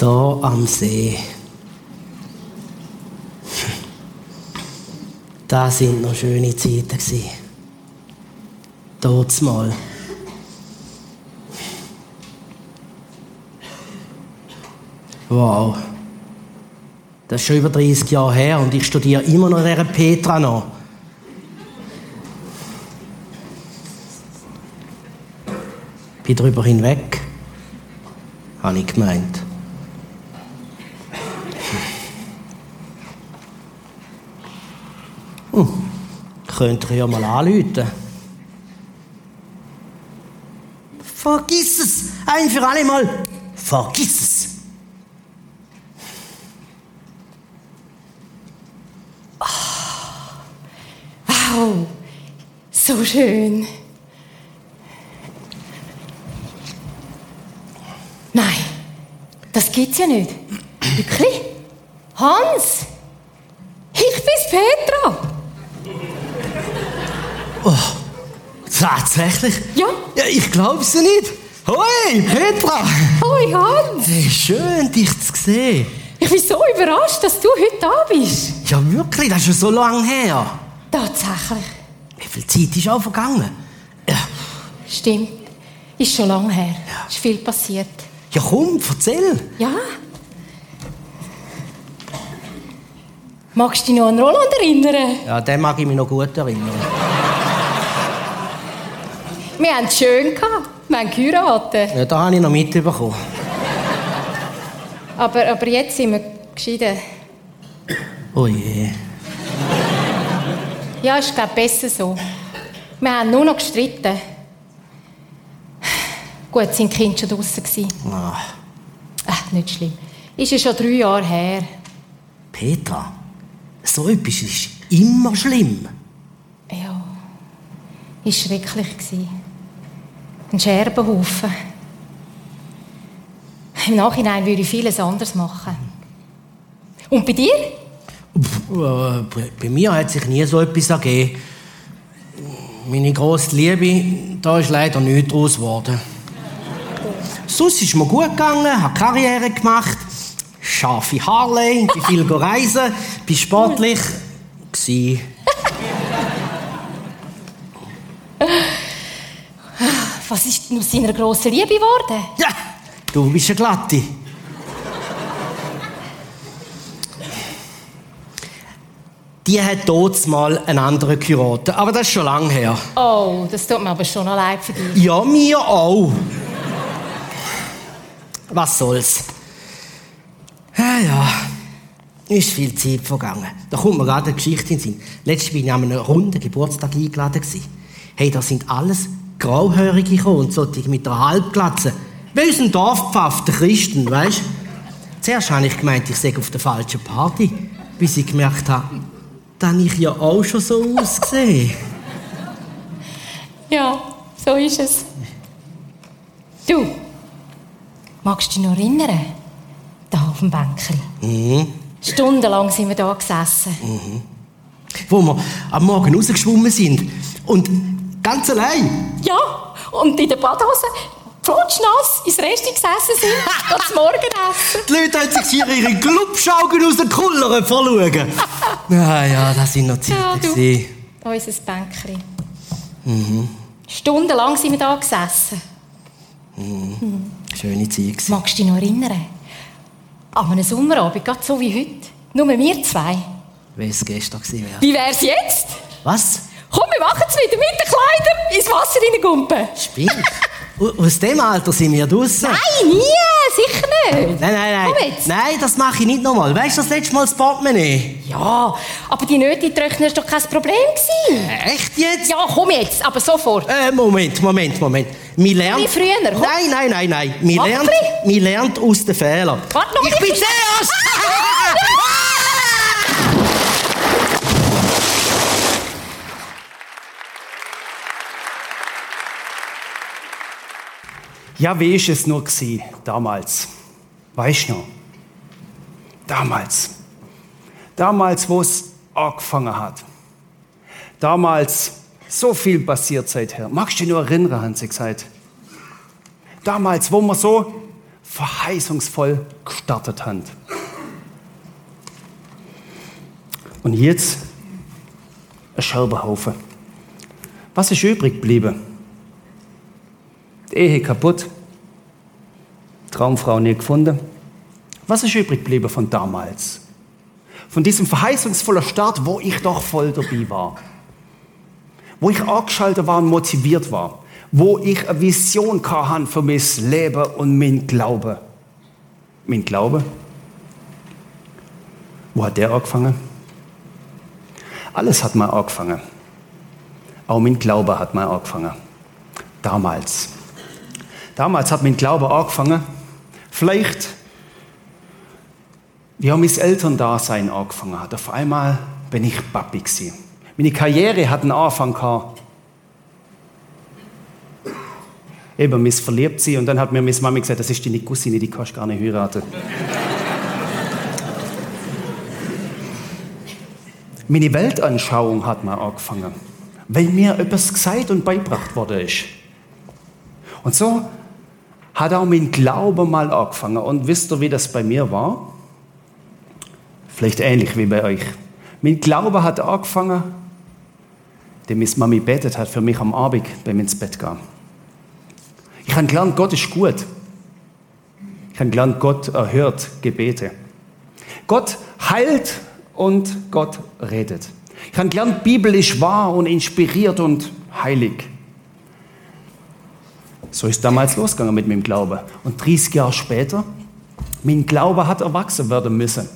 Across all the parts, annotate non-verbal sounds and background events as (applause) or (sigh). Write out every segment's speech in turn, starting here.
Da am See. Das sind noch schöne Zeiten gewesen. Dort mal. Wow. Das ist schon über 30 Jahre her und ich studiere immer noch dieser Petra noch. Bin drüber hinweg, habe ich gemeint. Hm. Könnt ihr ja mal anrufen. Vergiss es! Ein für alle Mal! Vergiss es! Wow, so schön. Nein, das gibt's ja nicht. Wirklich? Hans? Ich bin's, Petra. Tatsächlich? Ja. Ja, ich glaub's ja nicht. Hoi, Petra! Hoi, Hans. Hey, schön, dich zu sehen. Ich bin so überrascht, dass du heute da bist. Ja, wirklich, das ist schon so lange her. Tatsächlich. Wie viel Zeit ist auch vergangen? Ja, Stimmt. Ist schon lange her. Ist viel passiert. ja komm, erzähl. Ja. Magst du dich noch an Roland erinnern? Ja, den mag ich mich noch gut erinnern. Wir haben es schön gehabt. Wir haben geheiratet. Ja, da habe ich noch mitbekommen. Aber, aber jetzt sind wir geschieden. Oh je. Ja, ist glaube besser so. Wir haben nur noch gestritten. Gut, sind die Kinder schon draußen gewesen. Ah, Ach, nicht schlimm. Ist ja schon drei Jahre her. Petra, so etwas ist immer schlimm. Ja, ist schrecklich gewesen. Ein Scherbenhaufen. Im Nachhinein würde ich vieles anders machen. Und bei dir? Äh, bei- mir hat sich nie so etwas ergeben. Meine grosse Liebe, da ist leider nichts daraus geworden. Sonst ist mir gut gegangen, habe Karriere gemacht, scharfe Harley, bin viel reisen, bin sportlich. Gsi. Was ist denn aus seiner grossen Liebe geworden? Ja, du bist eine Glatte. Die hat dort mal einen anderen geheiratet, aber das ist schon lange her. Oh, das tut mir aber schon noch leid für dich. Ja, mir auch. Was soll's? Ja, ja. Ist viel Zeit vergangen. Da kommt mir gerade eine Geschichte in den Sinn. Letztes bin ich an einem runden Geburtstag eingeladen. Hey, da sind alles Grauhörige gekommen und solche mit der Halbglatze. Wie unser Dorfpfaff, der Christen, weißt Zuerst habe ich gemeint, ich sei auf der falschen Party, bis ich gemerkt habe, dass ich ja auch schon so aussehe. Ja, so ist es. Du, magst du dich noch erinnern? Da auf dem Bänkchen. Mhm. Stundenlang sind wir da gesessen. wo wir am Morgen rausgeschwommen sind. Und ganz allein. Ja, und in der Badhose flutschnass ins Resti gesessen sind, (laughs) das zum Morgenessen. Die Leute haben sich hier ihre Glubschaugen aus den Kullern verloren. (laughs) Ja, ja, das sind noch Zeiten. Ja, du. Unser Bänkchen. Stundenlang sind wir da gesessen. Schöne Zeit. Magst du dich noch erinnern? An einem Sommerabend, gerade so wie heute. Nur wir zwei. Wie es gestern wäre. Wie wär's jetzt? Was? Komm, wir machen es wieder mit den Kleidern ins Wasser reingumpen. Spiel? Aus dem Alter sind wir draußen. Nein, nie, sicher nicht. Nein, nein, nein. Komm jetzt. Nein, das mache ich nicht nochmal. Weißt du, das letzte Mal das Portemonnaie? Ja, aber die Nöte trocknen ist doch kein Problem gewesen. Echt jetzt? Ja, komm jetzt, aber sofort. Äh, Moment, Moment, Moment. Wir lernen... Wie früher, komm. Nein, nein, nein, nein. Wir wir lernen aus den Fehlern. Warte noch Ich bin zuerst! Ja, wie ist es nur gsi damals? Weißt du noch? Damals. Damals, wo es angefangen hat. Damals so viel passiert seither. Magst du dich nur erinnern, haben sie gesagt. Damals, wo wir so verheißungsvoll gestartet haben. Und jetzt ein Scherbenhaufen. Was ist übrig geblieben? Ehe kaputt, Traumfrau nie gefunden. Was ist übrig geblieben von damals? Von diesem verheißungsvollen Start, wo ich doch voll dabei war. Wo ich angeschaltet war und motiviert war. Wo ich eine Vision hatte für mein Leben und mein Glaube. Mein Glaube? Wo hat der angefangen? Alles hat mal angefangen. Auch mein Glaube hat mal angefangen. Damals. Damals hat mein Glaube angefangen. Vielleicht, wie auch mein Elterndasein angefangen hat. Auf einmal bin ich Papi gewesen. Meine Karriere hat einen Anfang gehabt. Eben, miss verliebt sie und dann hat mir meine Mami gesagt, das ist deine Cousine, die kannst du gar nicht heiraten. (laughs) Meine Weltanschauung hat mal angefangen, weil mir etwas gesagt und beigebracht worden ist. Und so hat auch mein Glaube mal angefangen. Und wisst ihr, wie das bei mir war? Vielleicht ähnlich wie bei euch. Mein Glaube hat angefangen, dem meine Mami betet hat für mich am Abend, wenn ich ins Bett gehen. Ich habe gelernt, Gott ist gut. Ich habe gelernt, Gott erhört Gebete. Gott heilt und Gott redet. Ich habe gelernt, Bibel ist wahr und inspiriert und heilig. So ist damals losgegangen mit meinem Glaube. Und 30 Jahre später, mein Glaube hat erwachsen werden müssen.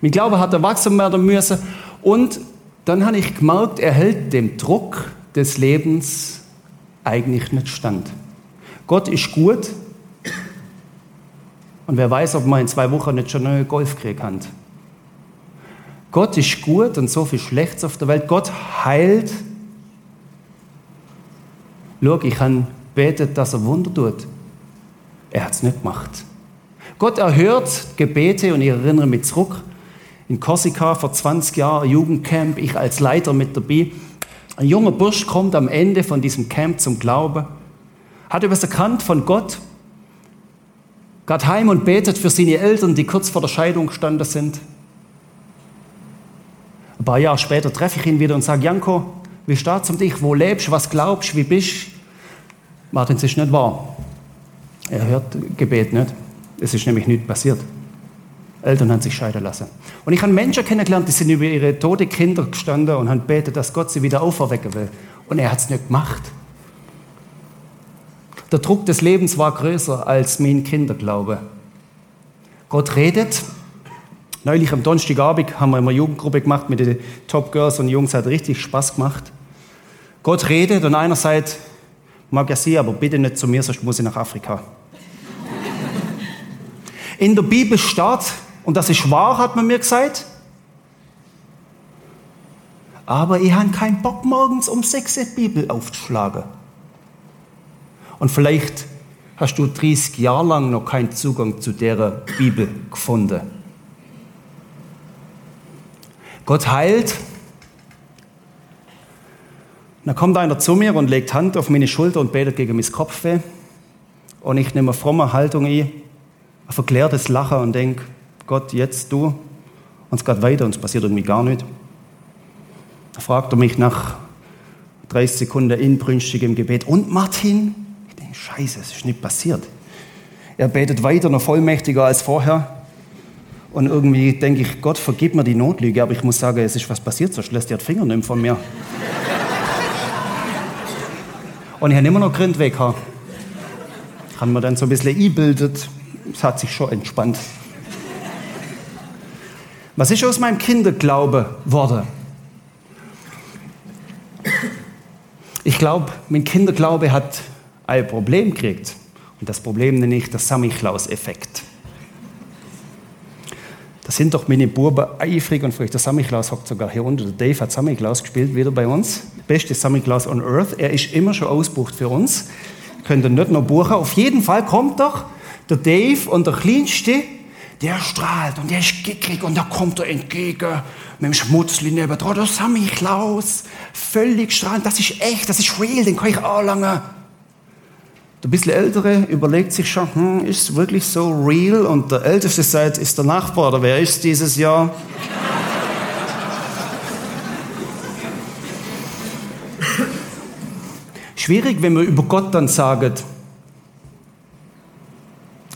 Mein Glaube hat erwachsen werden müssen. Und dann habe ich gemerkt, er hält dem Druck des Lebens eigentlich nicht stand. Gott ist gut. Und wer weiß, ob man in zwei Wochen nicht schon einen Golfkrieg hat. Gott ist gut und so viel Schlechtes auf der Welt. Gott heilt. Schau, ich habe betet, dass er Wunder tut. Er hat es nicht gemacht. Gott erhört Gebete und ich erinnere mich zurück. In Korsika vor 20 Jahren, Jugendcamp, ich als Leiter mit dabei. Ein junger Bursch kommt am Ende von diesem Camp zum Glauben, hat etwas erkannt von Gott, geht heim und betet für seine Eltern, die kurz vor der Scheidung gestanden sind. Ein paar Jahre später treffe ich ihn wieder und sage, Janko, wie steht's um dich? Wo lebst? Was glaubst? Wie bist du? Martin, es ist nicht wahr. Er hört Gebet nicht. Es ist nämlich nichts passiert. Eltern haben sich scheiden lassen. Und ich habe Menschen kennengelernt, die sind über ihre tote Kinder gestanden und haben betet, dass Gott sie wieder auferwecken will. Und er hat es nicht gemacht. Der Druck des Lebens war größer als mein Kinderglaube. Gott redet, Neulich am Donnerstagabend haben wir eine Jugendgruppe gemacht mit den Top Girls und Jungs, hat richtig Spaß gemacht. Gott redet und einerseits mag er sie, aber bitte nicht zu mir, sonst muss ich nach Afrika. In der Bibel steht, und das ist wahr, hat man mir gesagt, aber ich habe keinen Bock, morgens um sechs die Bibel aufzuschlagen. Und vielleicht hast du 30 Jahre lang noch keinen Zugang zu der Bibel gefunden. Gott heilt. Dann kommt einer zu mir und legt Hand auf meine Schulter und betet gegen mein Kopfweh. Und ich nehme eine fromme Haltung ein, ein verklärtes Lachen und denke, Gott, jetzt du. Und es geht weiter und es passiert irgendwie gar nicht. Dann fragt er mich nach 30 Sekunden inbrünstigem Gebet, und Martin? Ich denke, scheiße, es ist nicht passiert. Er betet weiter, noch vollmächtiger als vorher. Und irgendwie denke ich, Gott, vergib mir die Notlüge, aber ich muss sagen, es ist was passiert, sonst lässt er die Finger nicht von mir. Und ich habe immer noch Grind weg. Ich habe mir dann so ein bisschen eingebildet. Es hat sich schon entspannt. Was ist aus meinem Kinderglaube geworden? Ich glaube, mein Kinderglaube hat ein Problem gekriegt. Und das Problem nenne ich das Samichlaus-Effekt. Da sind doch meine Buben eifrig und vielleicht der Samichlaus hockt sogar hier unten. Der Dave hat Samichlaus gespielt, wieder bei uns. Beste Samichlaus on Earth. Er ist immer schon ausbucht für uns. Könnt ihr nicht noch buchen. Auf jeden Fall kommt doch der Dave und der Kleinste, der strahlt und der ist gickig und da kommt er entgegen mit dem Schmutzli neben dran. Der Samichlaus, völlig strahlend. Das ist echt, das ist real, den kann ich anlangen. Der bisschen Ältere überlegt sich schon, hm, ist es wirklich so real? Und der Älteste sagt, ist der Nachbar, oder wer ist dieses Jahr? Schwierig, wenn man über Gott dann sagt,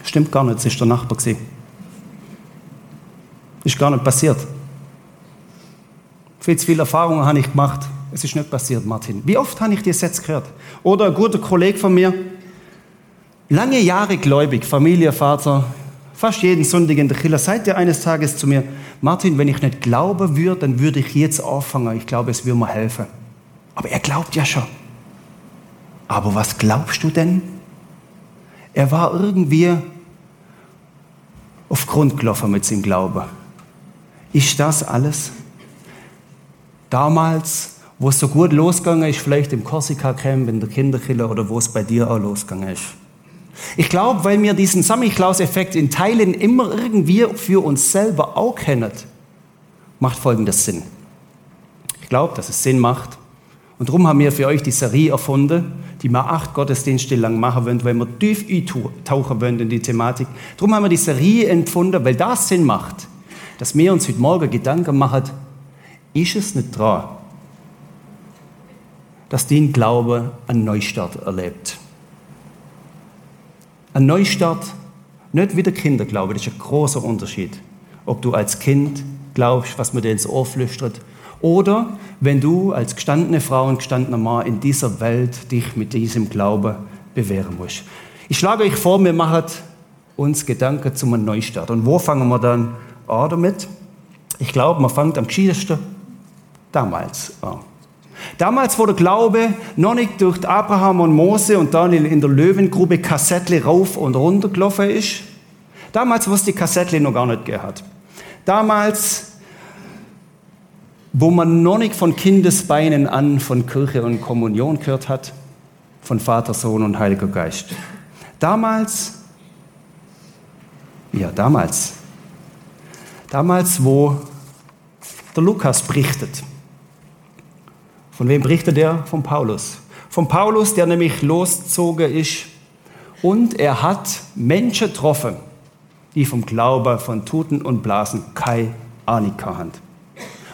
stimmt gar nicht, es ist der Nachbar gewesen. Ist gar nicht passiert. Viel zu viele Erfahrungen habe ich gemacht. Es ist nicht passiert, Martin. Wie oft habe ich dir Sätze gehört? Oder ein guter Kollege von mir, lange Jahre gläubig, Familie, Vater, fast jeden Sonntag in der Killer, sagt er eines Tages zu mir, Martin, wenn ich nicht glauben würde, dann würde ich jetzt anfangen. Ich glaube, es würde mir helfen. Aber er glaubt ja schon. Aber was glaubst du denn? Er war irgendwie auf Grund gelaufen mit seinem Glauben. Ist das alles? Damals, wo es so gut losgegangen ist, vielleicht im Korsika-Camp, in der Kinderkille oder wo es bei dir auch losgegangen ist. Ich glaube, weil wir diesen Samichlaus-Effekt in Teilen immer irgendwie für uns selber auch kennen, macht folgendes Sinn. Ich glaube, dass es Sinn macht. Und darum haben wir für euch die Serie erfunden, die wir acht Gottesdienste lang machen wollen, weil wir tief eintauchen wollen in die Thematik. Darum haben wir die Serie empfunden, weil das Sinn macht, dass wir uns heute Morgen Gedanken machen, ist es nicht dran, dass dein Glaube einen Neustart erlebt. Ein Neustart, nicht wie der Kinderglaube, das ist ein großer Unterschied. Ob du als Kind glaubst, was man dir ins Ohr flüstert, oder wenn du als gestandene Frau und gestandener Mann in dieser Welt dich mit diesem Glaube bewähren musst. Ich schlage euch vor, wir machen uns Gedanken zum Neustart. Und wo fangen wir dann an damit? Ich glaube, man fängt am gescheitesten damals an. Damals, der Glaube noch nicht durch Abraham und Mose und dann in der Löwengrube Kassettle rauf und runter gelaufen ist. Damals, wo es die Kassettle noch gar nicht gehabt. Damals, wo man noch nicht von Kindesbeinen an von Kirche und Kommunion gehört hat, von Vater, Sohn und Heiliger Geist. Damals, ja, damals, damals, wo der Lukas berichtet. Von wem berichtet er? Von Paulus. Von Paulus, der nämlich losgezogen ist und er hat Menschen getroffen, die vom Glauben von Tuten und Blasen keine Ahnung haben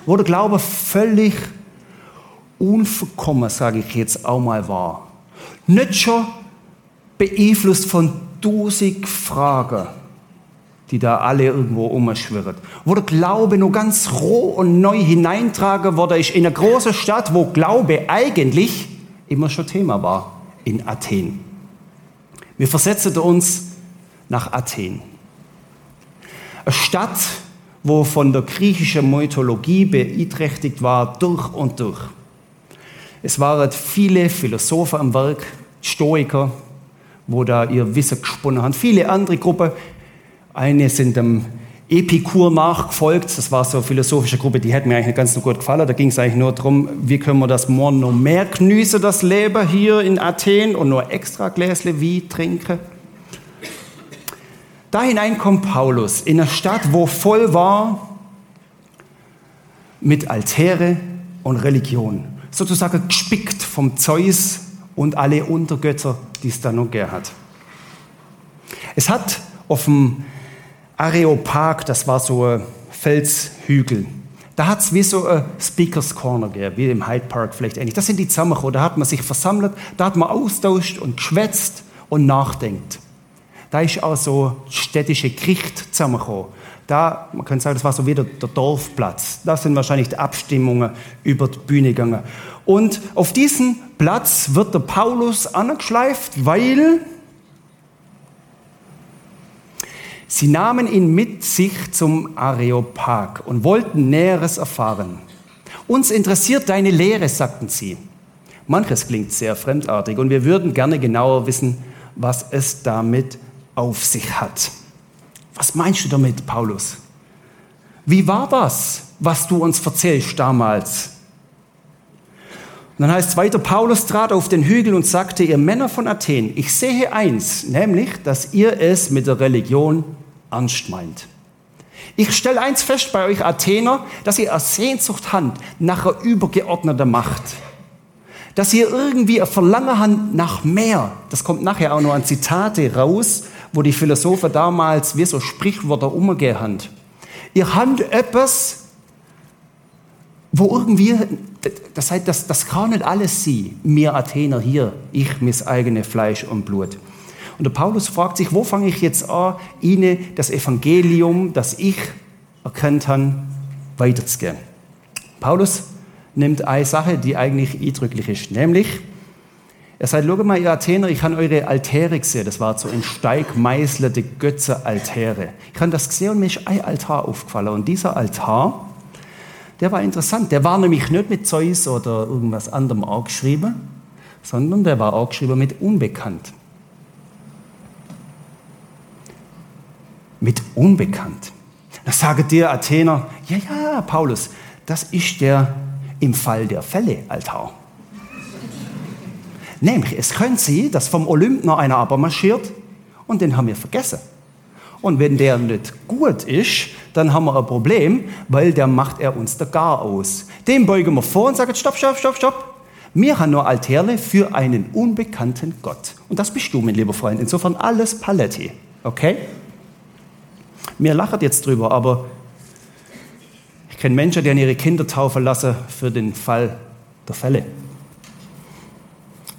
wo der Glaube völlig unverkommen, sage ich jetzt auch mal, war. Nicht schon beeinflusst von tausend Fragen, die da alle irgendwo umschwirren. Wo der Glaube nur ganz roh und neu hineintragen wurde, ist in einer großen Stadt, wo Glaube eigentlich immer schon Thema war, in Athen. Wir versetzen uns nach Athen. Eine Stadt, wo von der griechischen Mythologie beeinträchtigt war, durch und durch. Es waren viele Philosophen am Werk, Stoiker, wo da ihr Wissen gesponnen haben. Viele andere Gruppen. Eine sind dem Epikur nachgefolgt. Das war so eine philosophische Gruppe, die hat mir eigentlich ganz gut gefallen. Da ging es eigentlich nur darum, wie können wir das morgen noch mehr genießen, das Leben hier in Athen und nur extra Gläsle wie trinken. Da hinein kommt Paulus in eine Stadt, wo voll war mit Altäre und Religion. Sozusagen gespickt vom Zeus und alle Untergötter, die es da noch gegeben hat. Es hat auf dem Areopag, das war so ein Felshügel, da hat es wie so ein Speakers Corner gegeben, wie im Hyde Park vielleicht ähnlich. Das sind die zusammengekommen, da hat man sich versammelt, da hat man austauscht und geschwätzt und nachdenkt. Da ist auch so städtische Gericht zusammengekommen. Da, man könnte sagen, das war so wieder der Dorfplatz. Da sind wahrscheinlich die Abstimmungen über die Bühne gegangen. Und auf diesen Platz wird der Paulus angeschleift, weil sie nahmen ihn mit sich zum Areopag und wollten Näheres erfahren. Uns interessiert deine Lehre, sagten sie. Manches klingt sehr fremdartig und wir würden gerne genauer wissen, was es damit auf sich hat. Was meinst du damit, Paulus? Wie war das, was du uns erzählst damals? Und dann heißt es weiter, Paulus trat auf den Hügel und sagte, ihr Männer von Athen, ich sehe eins, nämlich, dass ihr es mit der Religion ernst meint. Ich stelle eins fest bei euch Athener, dass ihr Sehnsucht habt nach einer übergeordneten Macht dass ihr irgendwie ein Verlangen habt nach mehr. Das kommt nachher auch noch an Zitate raus, wo die Philosophen damals wie so Sprichwörter umgehen haben. Ihr habt etwas, wo irgendwie, das heißt, das, das kann nicht alles sie, mir Athener hier, ich mis eigene Fleisch und Blut. Und der Paulus fragt sich, wo fange ich jetzt an, ihnen das Evangelium, das ich erkannt habe, weiterzugehen. Paulus nimmt eine Sache, die eigentlich eindrücklich ist, nämlich, er sagt, schau mal, ihr Athener, ich habe eure Altäre gesehen. Das war so ein steigmeißelte Götze-Altäre. Ich habe das gesehen und mir ist ein Altar aufgefallen. Und dieser Altar, der war interessant. Der war nämlich nicht mit Zeus oder irgendwas anderem angeschrieben, sondern der war angeschrieben mit Unbekannt. Mit Unbekannt. Da sagen dir Athener, ja, ja, Paulus, das ist der im Fall der Fälle Altar. Nämlich, es könnte sein, dass vom Olymp noch einer aber marschiert und den haben wir vergessen. Und wenn der nicht gut ist, dann haben wir ein Problem, weil der macht er uns da gar aus. Dem beugen wir vor und sagen, stopp, stopp, stopp, stopp. Wir haben nur Altäre für einen unbekannten Gott. Und das bist du, mein lieber Freund. Insofern alles Paletti. Okay? Mir lacht jetzt drüber, aber ich kenne Menschen, die an ihre Kinder taufen lassen für den Fall der Fälle.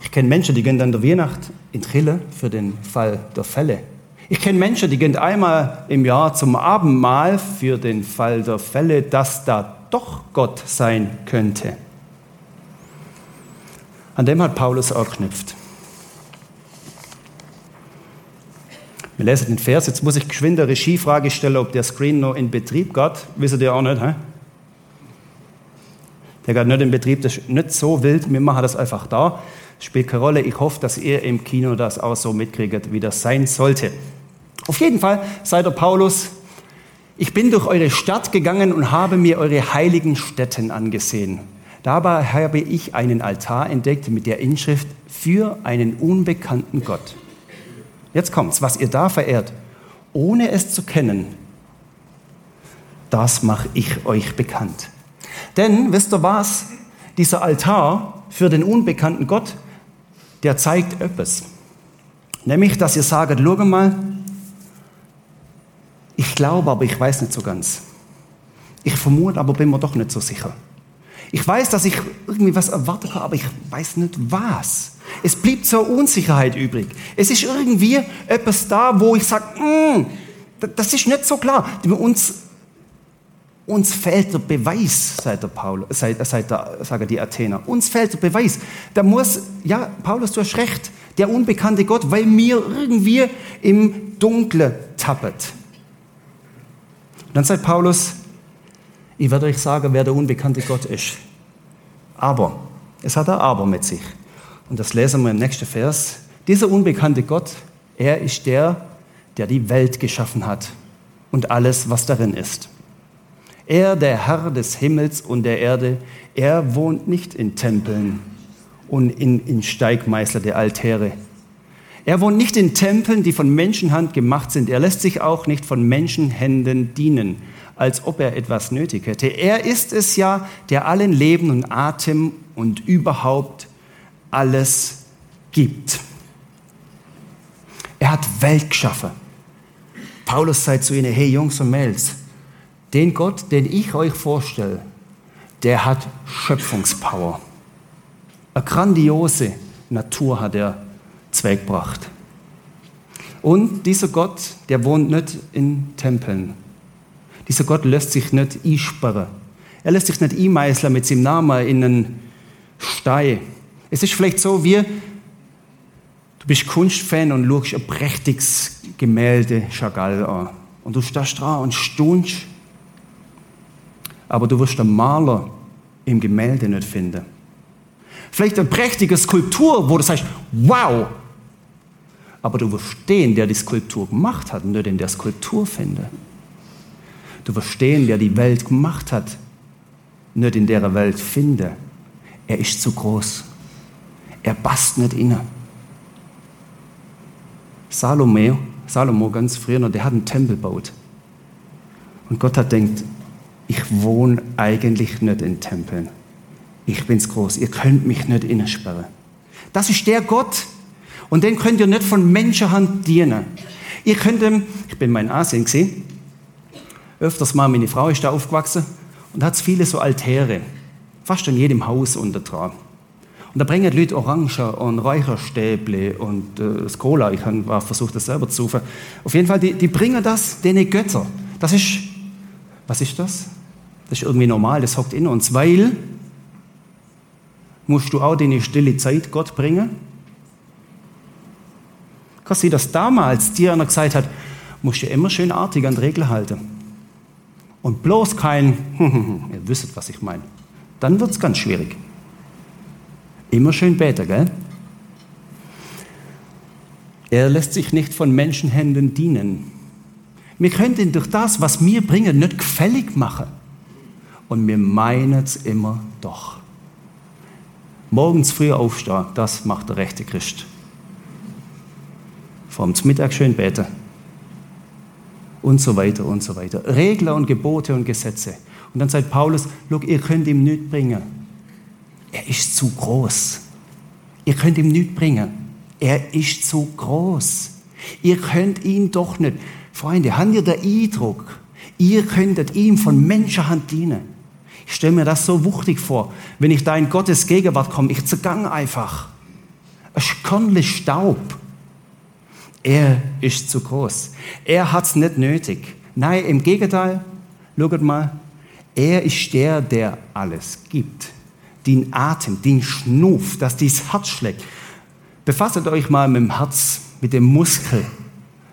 Ich kenne Menschen, die gehen an der Weihnacht in Trille für den Fall der Fälle. Ich kenne Menschen, die gehen einmal im Jahr zum Abendmahl für den Fall der Fälle, dass da doch Gott sein könnte. An dem hat Paulus auch geknüpft. Wir lesen den Vers, jetzt muss ich geschwind eine Regiefrage stellen, ob der Screen noch in Betrieb geht. Wisst ihr auch nicht, hä? Der geht nicht in Betrieb, das ist nicht so wild, wir machen das einfach da. Spielt keine Rolle. Ich hoffe, dass ihr im Kino das auch so mitkriegt, wie das sein sollte. Auf jeden Fall sei der Paulus, ich bin durch eure Stadt gegangen und habe mir eure heiligen Stätten angesehen. Dabei habe ich einen Altar entdeckt mit der Inschrift für einen unbekannten Gott. Jetzt kommt's, was ihr da verehrt, ohne es zu kennen, das mache ich euch bekannt. Denn, wisst ihr was? Dieser Altar für den unbekannten Gott, der zeigt etwas. Nämlich, dass ihr sagt, schau mal, ich glaube, aber ich weiß nicht so ganz. Ich vermute, aber bin mir doch nicht so sicher. Ich weiß, dass ich irgendwie was erwarten kann, aber ich weiß nicht was. Es blieb zur Unsicherheit übrig. Es ist irgendwie etwas da, wo ich sage, mm, das ist nicht so klar. Uns, uns fehlt der Beweis, sagt der Paulus, sagt, sagt der, sagen die Athener. Uns fehlt der Beweis. Da muss, ja, Paulus, du hast recht, der unbekannte Gott, weil mir irgendwie im Dunkle tappet. Und dann sagt Paulus, ich werde euch sagen, wer der unbekannte Gott ist. Aber, es hat ein Aber mit sich. Und das lesen wir im nächsten Vers. Dieser unbekannte Gott, er ist der, der die Welt geschaffen hat und alles, was darin ist. Er, der Herr des Himmels und der Erde, er wohnt nicht in Tempeln und in, in Steigmeißler der Altäre. Er wohnt nicht in Tempeln, die von Menschenhand gemacht sind. Er lässt sich auch nicht von Menschenhänden dienen, als ob er etwas nötig hätte. Er ist es ja, der allen Leben und Atem und überhaupt alles gibt. Er hat Welt geschaffen. Paulus sagt zu ihnen, hey Jungs und Mädels, den Gott, den ich euch vorstelle, der hat Schöpfungspower. Eine grandiose Natur hat er zweckgebracht. Und dieser Gott, der wohnt nicht in Tempeln. Dieser Gott lässt sich nicht einsperren. Er lässt sich nicht einmeißeln mit seinem Namen in einen Stein. Es ist vielleicht so wie, du bist Kunstfan und schaust ein prächtiges Gemälde Chagall an. Und du stehst dran und stunst, aber du wirst den Maler im Gemälde nicht finden. Vielleicht eine prächtige Skulptur, wo du sagst, wow, aber du wirst den, der die Skulptur gemacht hat, nicht in der Skulptur finden. Du wirst den, der die Welt gemacht hat, nicht in der Welt finden. Er ist zu groß. Er passt nicht inne. Salome, Salomo ganz früher, der hat einen Tempel gebaut. Und Gott hat denkt, ich wohne eigentlich nicht in Tempeln. ich bin's groß, ihr könnt mich nicht innesperren. Das ist der Gott. Und den könnt ihr nicht von Menschenhand dienen. Ihr könnt ihm, ich bin mal in Asien gesehen, öfters mal, meine Frau ist da aufgewachsen und hat viele so Altäre, fast in jedem Haus unter dran. Und da bringen die Leute Orangen und Räucherstäble und äh, Cola. Ich habe versucht, das selber zu suchen. Auf jeden Fall, die, die bringen das denen Götter. Das ist, was ist das? Das ist irgendwie normal, das hockt in uns, weil musst du auch deine stille Zeit Gott bringen. Kann sie dass damals dir einer gesagt hat, musst du immer schön artig an die Regeln halten. Und bloß kein, (laughs) ihr wisst, was ich meine. Dann wird es ganz schwierig. Immer schön beten, gell? Er lässt sich nicht von Menschenhänden dienen. Wir können ihn durch das, was wir bringen, nicht gefällig machen. Und wir meinen es immer doch. Morgens früh aufstehen, das macht der rechte Christ. Vor dem Mittag schön beten. Und so weiter und so weiter. Regler und Gebote und Gesetze. Und dann sagt Paulus, look, ihr könnt ihm nichts bringen. Er ist zu groß. Ihr könnt ihm nichts bringen. Er ist zu groß. Ihr könnt ihn doch nicht. Freunde, habt ihr den Eindruck, ihr könntet ihm von Menschenhand dienen? Ich stelle mir das so wuchtig vor, wenn ich da in Gottes Gegenwart komme. Ich zergang einfach. Ein Körnchen Staub. Er ist zu groß. Er hat es nicht nötig. Nein, im Gegenteil, schaut mal, er ist der, der alles gibt. Den Atem, den Schnuff, dass dieses Herz schlägt. Befasst euch mal mit dem Herz, mit dem Muskel,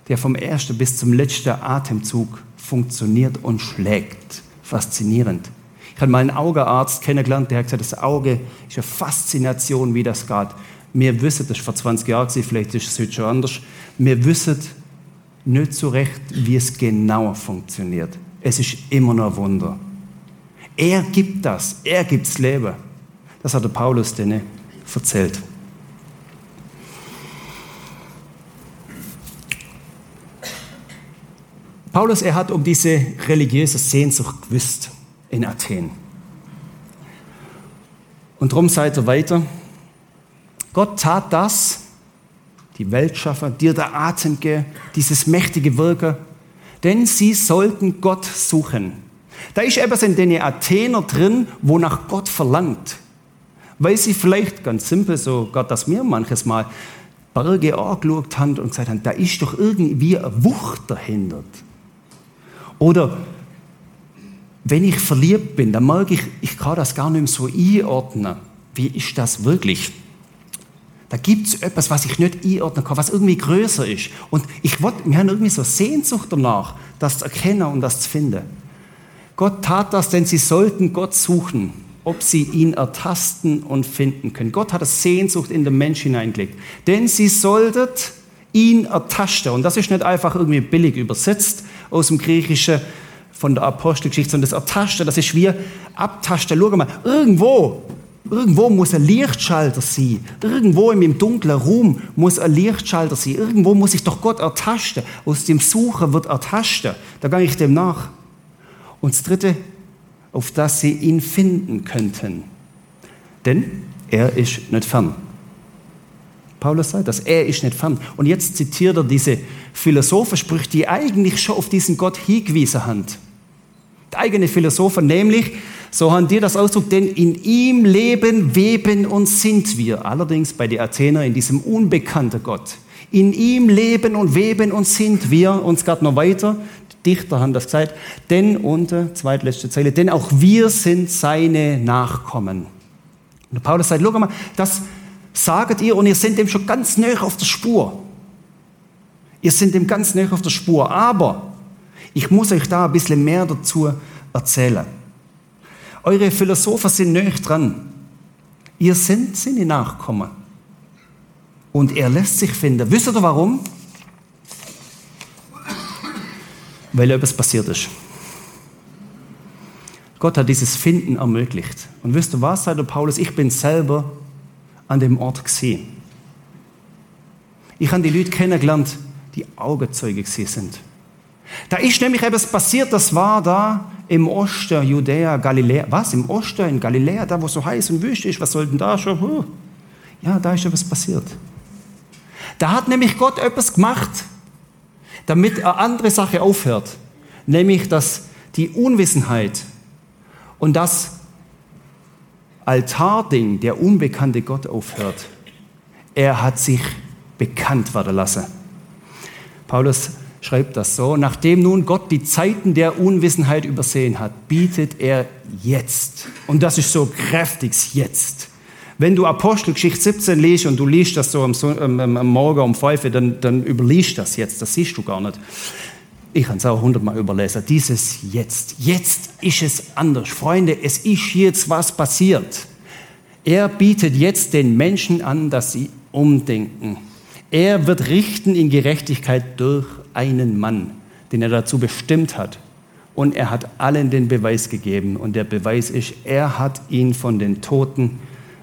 der vom ersten bis zum letzten Atemzug funktioniert und schlägt. Faszinierend. Ich habe mal einen Augearzt kennengelernt, der hat gesagt, das Auge ist eine Faszination, wie das geht. Wir wissen, das ist vor 20 Jahren, vielleicht ist es heute schon anders, wir wissen nicht so recht, wie es genau funktioniert. Es ist immer noch ein Wunder. Er gibt das, er gibt das Leben. Das hat der Paulus denen erzählt. Paulus, er hat um diese religiöse Sehnsucht gewusst in Athen. Und darum seid ihr weiter. Gott tat das, die Weltschaffer, dir der Atem gegeben, dieses mächtige Wirken, denn sie sollten Gott suchen. Da ist etwas in den Athener drin, wonach Gott verlangt. Weil sie vielleicht ganz simpel, so Gott das mir manches Mal, Berge angeschaut haben und gesagt haben, da ist doch irgendwie eine Wucht dahinter. Oder wenn ich verliebt bin, dann merke ich, ich kann das gar nicht mehr so einordnen. Wie ist das wirklich? Da gibt es etwas, was ich nicht einordnen kann, was irgendwie größer ist. Und ich wollt, wir haben irgendwie so Sehnsucht danach, das zu erkennen und das zu finden. Gott tat das, denn sie sollten Gott suchen, ob sie ihn ertasten und finden können. Gott hat eine Sehnsucht in den Mensch hineingelegt. Denn sie sollten ihn ertasten. Und das ist nicht einfach irgendwie billig übersetzt aus dem Griechischen, von der Apostelgeschichte, sondern das Ertasten, das ist wie Abtasten. Schau mal, irgendwo, irgendwo muss ein Lichtschalter sein. Irgendwo im dunklen Raum muss ein Lichtschalter sein. Irgendwo muss ich doch Gott ertasten. Aus dem Suchen wird ertasten. Da gehe ich dem nach. Und das Dritte, auf das sie ihn finden könnten. Denn er ist nicht fern. Paulus sagt das, er ist nicht fern. Und jetzt zitiert er diese Philosophensprüche, die eigentlich schon auf diesen Gott hingewiesen haben eigene Philosophen, nämlich, so haben die das Ausdruck, denn in ihm leben, weben und sind wir. Allerdings bei den Athener in diesem unbekannten Gott. In ihm leben und weben und sind wir. Uns geht noch weiter. Die Dichter haben das gesagt. Denn, unter, zweitletzte Zeile, denn auch wir sind seine Nachkommen. Und Paulus sagt, schau mal, das sagt ihr und ihr seid dem schon ganz näher auf der Spur. Ihr seid dem ganz näher auf der Spur. Aber ich muss euch da ein bisschen mehr dazu erzählen. Eure Philosophen sind näher dran. Ihr seid seine Nachkommen. Und er lässt sich finden. Wisst ihr warum? Weil etwas passiert ist. Gott hat dieses Finden ermöglicht. Und wisst ihr was, sagt der Paulus? Ich bin selber an dem Ort gesehen. Ich habe die Leute kennengelernt, die Augenzeuge sind. Da ist nämlich etwas passiert, das war da im Osten, Judäa, Galiläa. Was? Im Osten, in Galiläa, da wo es so heiß und wüst ist, was soll denn da schon? Huh. Ja, da ist etwas passiert. Da hat nämlich Gott etwas gemacht, damit eine andere Sache aufhört. Nämlich, dass die Unwissenheit und das Altarding, der unbekannte Gott aufhört. Er hat sich bekannt werden lassen. Paulus schreibt das so, nachdem nun Gott die Zeiten der Unwissenheit übersehen hat, bietet er jetzt, und das ist so kräftiges Jetzt. Wenn du Apostelgeschichte 17 liest und du liest das so am, am, am Morgen um 5 dann, dann überliest das jetzt, das siehst du gar nicht. Ich habe es auch hundertmal überlesen. Dieses Jetzt. Jetzt ist es anders. Freunde, es ist jetzt was passiert. Er bietet jetzt den Menschen an, dass sie umdenken. Er wird richten in Gerechtigkeit durch einen Mann, den er dazu bestimmt hat. Und er hat allen den Beweis gegeben. Und der Beweis ist, er hat ihn von den Toten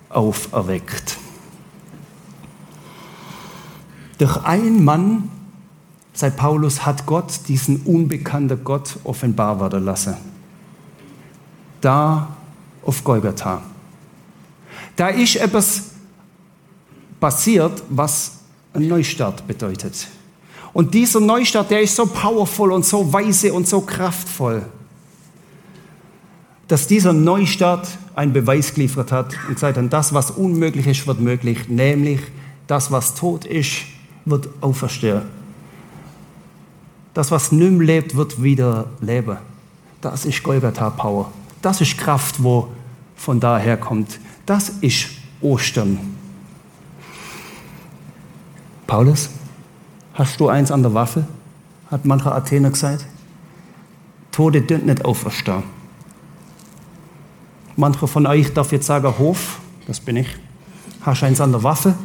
auferweckt. Durch einen Mann, seit Paulus, hat Gott diesen unbekannten Gott offenbar werden lassen. Da auf Golgatha. Da ist etwas passiert, was ein Neustart bedeutet. Und dieser Neustart, der ist so powerful und so weise und so kraftvoll, dass dieser Neustart einen Beweis geliefert hat und gesagt hat, das, was unmöglich ist, wird möglich, nämlich das, was tot ist, wird auferstehen. Das, was mehr lebt, wird wieder leben. Das ist Golgatha Power. Das ist Kraft, wo von daher kommt. Das ist Ostern. Paulus, hast du eins an der Waffe? Hat mancher Athener gesagt. Tode dünnt nicht auferstehen. Mancher von euch darf jetzt sagen, Hof, das bin ich. Hast eins an der Waffe?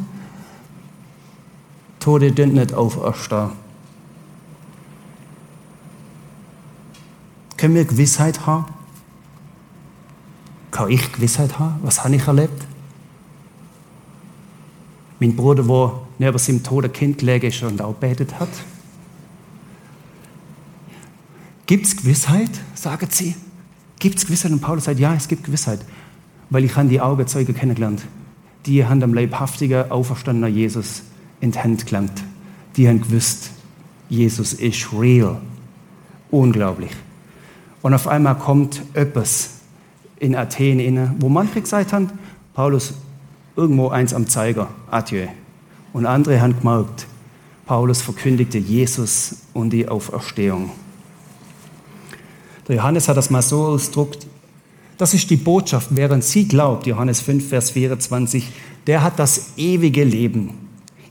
Tode dünnt nicht auferstehen. Können wir Gewissheit haben? Kann ich Gewissheit haben? Was habe ich erlebt? Mein Bruder, der neben seinem toten Kind gelegen ist und auch betet hat. Gibt es Gewissheit, sagen sie? Gibt es Gewissheit? Und Paulus sagt, ja, es gibt Gewissheit, weil ich habe die Augenzeuge kennengelernt. Die haben am leibhaftigen, auferstandenen Jesus in die Hand gelangt. Die haben gewusst, Jesus ist real. Unglaublich. Und auf einmal kommt etwas in Athen inne, wo manche gesagt haben, Paulus, irgendwo eins am Zeiger, adieu. Und andere haben gemerkt, Paulus verkündigte Jesus und die Auferstehung. Der Johannes hat das mal so ausgedruckt, das ist die Botschaft, während sie glaubt, Johannes 5, Vers 24, der hat das ewige Leben.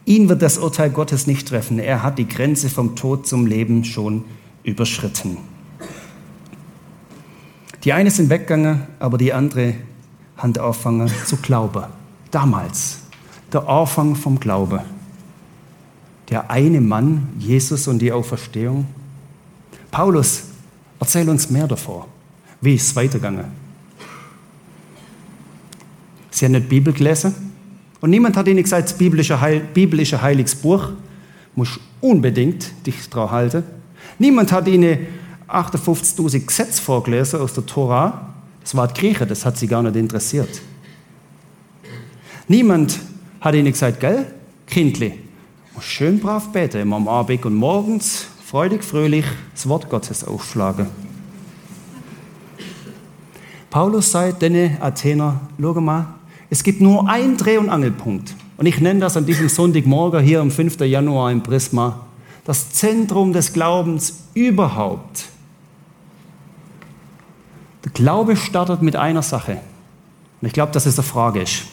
Ihn wird das Urteil Gottes nicht treffen. Er hat die Grenze vom Tod zum Leben schon überschritten. Die eine sind weggegangen, aber die andere haben angefangen zu glauben. Damals, der Anfang vom Glaube. Der eine Mann, Jesus und die Auferstehung. Paulus, erzähl uns mehr davon. Wie ist es weitergegangen? Sie haben nicht die Bibel gelesen und niemand hat ihnen gesagt, das biblische, Heil, biblische heiliges Buch unbedingt dich daran halten. Niemand hat ihnen 58.000 Gesetze vorgelesen aus der Tora. Das war die Grieche, das hat sie gar nicht interessiert. Niemand hat ihnen gesagt, gell, Kindli, schön brav beten, immer am Abend und morgens freudig, fröhlich das Wort Gottes aufschlagen. Paulus sagt den Athener, schau mal, es gibt nur einen Dreh- und Angelpunkt. Und ich nenne das an diesem Sonntagmorgen hier am 5. Januar im Prisma das Zentrum des Glaubens überhaupt. Der Glaube startet mit einer Sache. Und ich glaube, dass es eine Frage ist.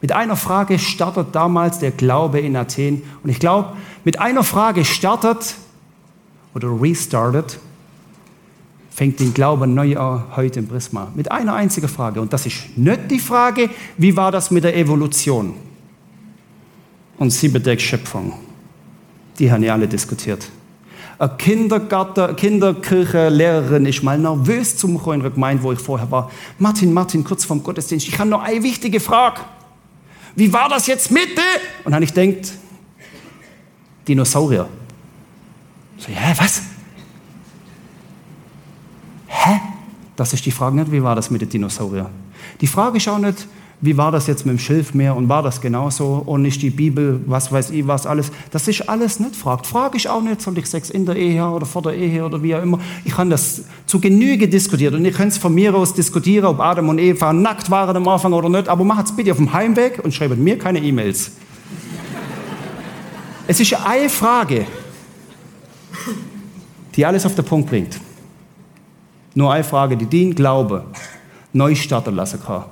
Mit einer Frage startet damals der Glaube in Athen. Und ich glaube, mit einer Frage startet oder restartet, fängt den Glauben neu an heute im Prisma. Mit einer einzigen Frage. Und das ist nicht die Frage, wie war das mit der Evolution und siebente Schöpfung. Die haben ja alle diskutiert. Eine Kindergarten, Kinderkirchenlehrerin ist mal nervös zum in der Gemeinde, wo ich vorher war. Martin, Martin, kurz vorm Gottesdienst, ich habe noch eine wichtige Frage wie war das jetzt Mitte? Und dann ich denkt, Dinosaurier. So, hä, was? Das ist die Frage nicht, wie war das mit den Dinosauriern. Die Frage ist auch nicht, wie war das jetzt mit dem Schilfmeer und war das genauso und nicht die Bibel, was weiß ich, was alles. Das ist alles nicht fragt. Frage ich auch nicht, soll ich Sex in der Ehe oder vor der Ehe oder wie auch immer. Ich habe das zu Genüge diskutiert und ihr könnt es von mir aus diskutieren, ob Adam und Eva nackt waren am Anfang oder nicht, aber macht es bitte auf dem Heimweg und schreibt mir keine E-Mails. (laughs) es ist eine Frage, die alles auf den Punkt bringt. Nur eine Frage, die den Glaube neu starten lassen kann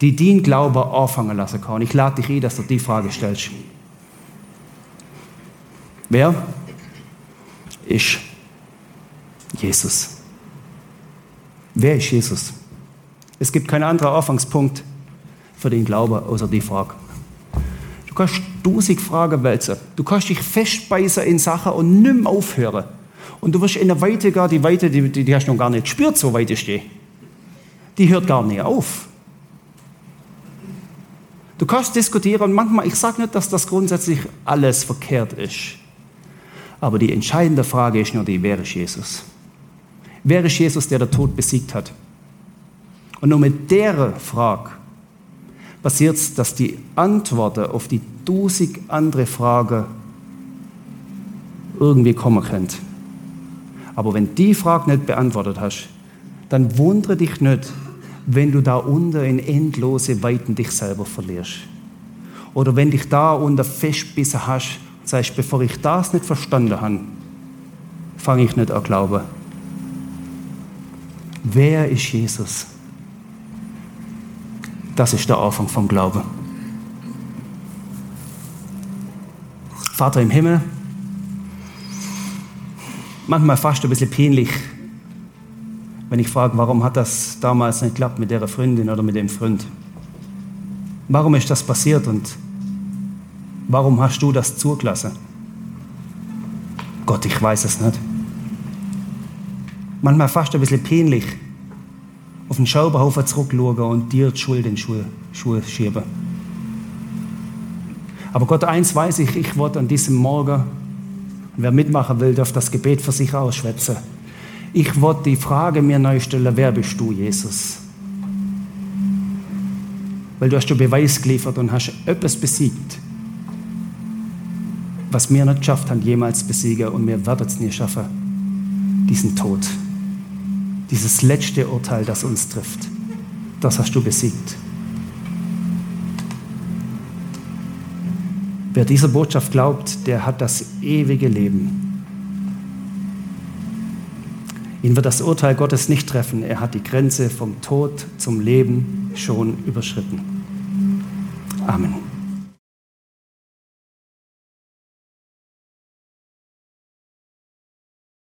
die deinen Glauben anfangen lassen kann. Und ich lade dich ein, dass du die Frage stellst. Wer ist Jesus? Wer ist Jesus? Es gibt keinen anderen Anfangspunkt für den Glauben außer die Frage. Du kannst tausend Fragen wälzen. Du kannst dich festbeißen in Sachen und nimm aufhören. Und du wirst in der Weite gar, die Weite, die, die, die hast du noch gar nicht gespürt, so weit ich stehe. Die hört gar nicht auf. Du kannst diskutieren und manchmal, ich sage nicht, dass das grundsätzlich alles verkehrt ist. Aber die entscheidende Frage ist nur die, wer ist Jesus? Wer ist Jesus, der den Tod besiegt hat? Und nur mit der Frage passiert es, dass die Antworten auf die tausend andere Fragen irgendwie kommen können. Aber wenn die Frage nicht beantwortet hast, dann wundere dich nicht, wenn du da unter in endlose Weiten dich selber verlierst. Oder wenn dich da unter festbissen hast und sagst, bevor ich das nicht verstanden habe, fange ich nicht an glauben. Wer ist Jesus? Das ist der Anfang vom Glauben. Vater im Himmel, manchmal fast ein bisschen peinlich, wenn ich frage, warum hat das damals nicht geklappt mit der Freundin oder mit dem Freund? Warum ist das passiert und warum hast du das zugelassen? Gott, ich weiß es nicht. Manchmal fast ein bisschen peinlich, auf den Schauberhaufen zurückschauen und dir die Schuld in die Schuhe, Schuhe schieben. Aber Gott, eins weiß ich, ich wollte an diesem Morgen, wer mitmachen will, darf das Gebet für sich ausschwätzen ich wollte die Frage mir neu stellen, wer bist du, Jesus? Weil du hast den Beweis geliefert und hast etwas besiegt, was wir nicht geschafft haben, jemals besiegen und wir werden es nie schaffen, diesen Tod. Dieses letzte Urteil, das uns trifft, das hast du besiegt. Wer dieser Botschaft glaubt, der hat das ewige Leben. Ihn wird das Urteil Gottes nicht treffen. Er hat die Grenze vom Tod zum Leben schon überschritten. Amen.